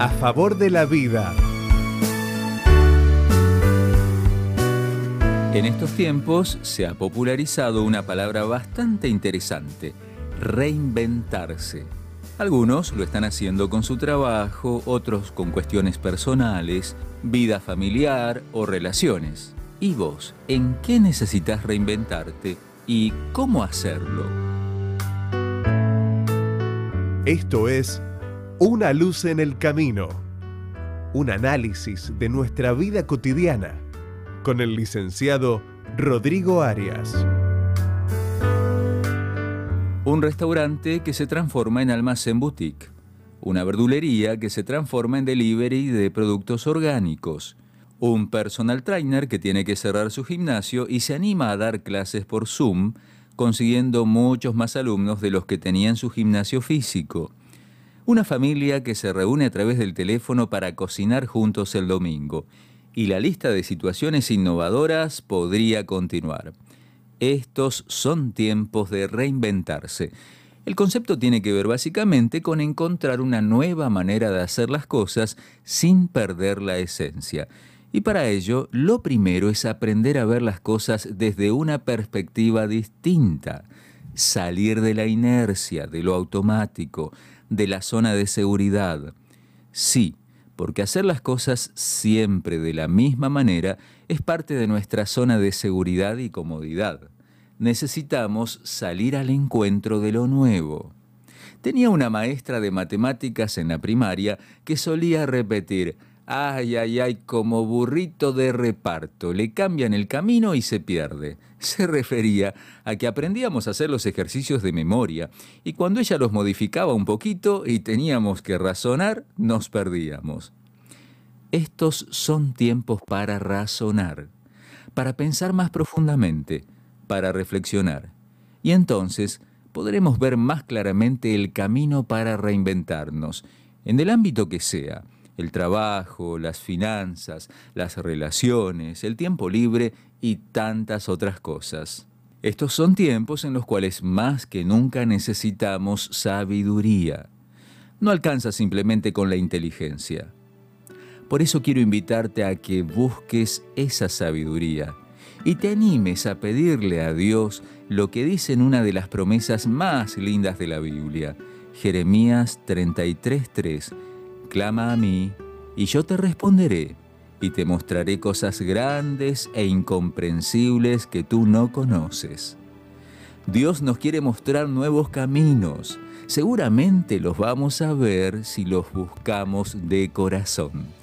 A favor de la vida. En estos tiempos se ha popularizado una palabra bastante interesante, reinventarse. Algunos lo están haciendo con su trabajo, otros con cuestiones personales, vida familiar o relaciones. ¿Y vos, en qué necesitas reinventarte y cómo hacerlo? Esto es Una luz en el camino. Un análisis de nuestra vida cotidiana con el licenciado Rodrigo Arias. Un restaurante que se transforma en almacén boutique. Una verdulería que se transforma en delivery de productos orgánicos. Un personal trainer que tiene que cerrar su gimnasio y se anima a dar clases por Zoom, consiguiendo muchos más alumnos de los que tenían su gimnasio físico. Una familia que se reúne a través del teléfono para cocinar juntos el domingo. Y la lista de situaciones innovadoras podría continuar. Estos son tiempos de reinventarse. El concepto tiene que ver básicamente con encontrar una nueva manera de hacer las cosas sin perder la esencia. Y para ello, lo primero es aprender a ver las cosas desde una perspectiva distinta, salir de la inercia, de lo automático, de la zona de seguridad. Sí, porque hacer las cosas siempre de la misma manera es parte de nuestra zona de seguridad y comodidad. Necesitamos salir al encuentro de lo nuevo. Tenía una maestra de matemáticas en la primaria que solía repetir, ay, ay, ay, como burrito de reparto, le cambian el camino y se pierde. Se refería a que aprendíamos a hacer los ejercicios de memoria y cuando ella los modificaba un poquito y teníamos que razonar, nos perdíamos. Estos son tiempos para razonar, para pensar más profundamente, para reflexionar. Y entonces podremos ver más claramente el camino para reinventarnos, en el ámbito que sea, el trabajo, las finanzas, las relaciones, el tiempo libre y tantas otras cosas. Estos son tiempos en los cuales más que nunca necesitamos sabiduría. No alcanza simplemente con la inteligencia. Por eso quiero invitarte a que busques esa sabiduría y te animes a pedirle a Dios lo que dice en una de las promesas más lindas de la Biblia, Jeremías 33:3. Clama a mí y yo te responderé y te mostraré cosas grandes e incomprensibles que tú no conoces. Dios nos quiere mostrar nuevos caminos. Seguramente los vamos a ver si los buscamos de corazón.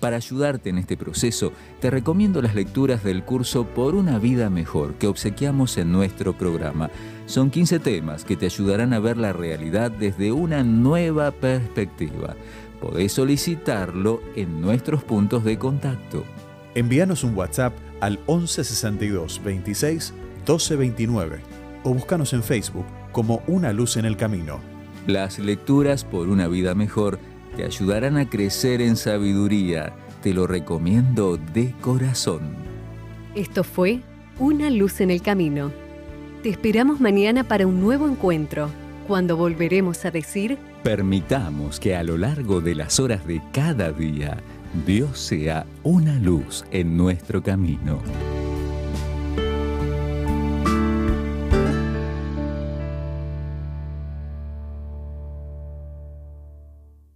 Para ayudarte en este proceso, te recomiendo las lecturas del curso Por una vida mejor que obsequiamos en nuestro programa. Son 15 temas que te ayudarán a ver la realidad desde una nueva perspectiva. Podés solicitarlo en nuestros puntos de contacto. Envíanos un WhatsApp al 1162 26 1229 o búscanos en Facebook como Una Luz en el Camino. Las lecturas por una vida mejor te ayudarán a crecer en sabiduría. Te lo recomiendo de corazón. Esto fue Una Luz en el Camino. Te esperamos mañana para un nuevo encuentro, cuando volveremos a decir... Permitamos que a lo largo de las horas de cada día, Dios sea una luz en nuestro camino.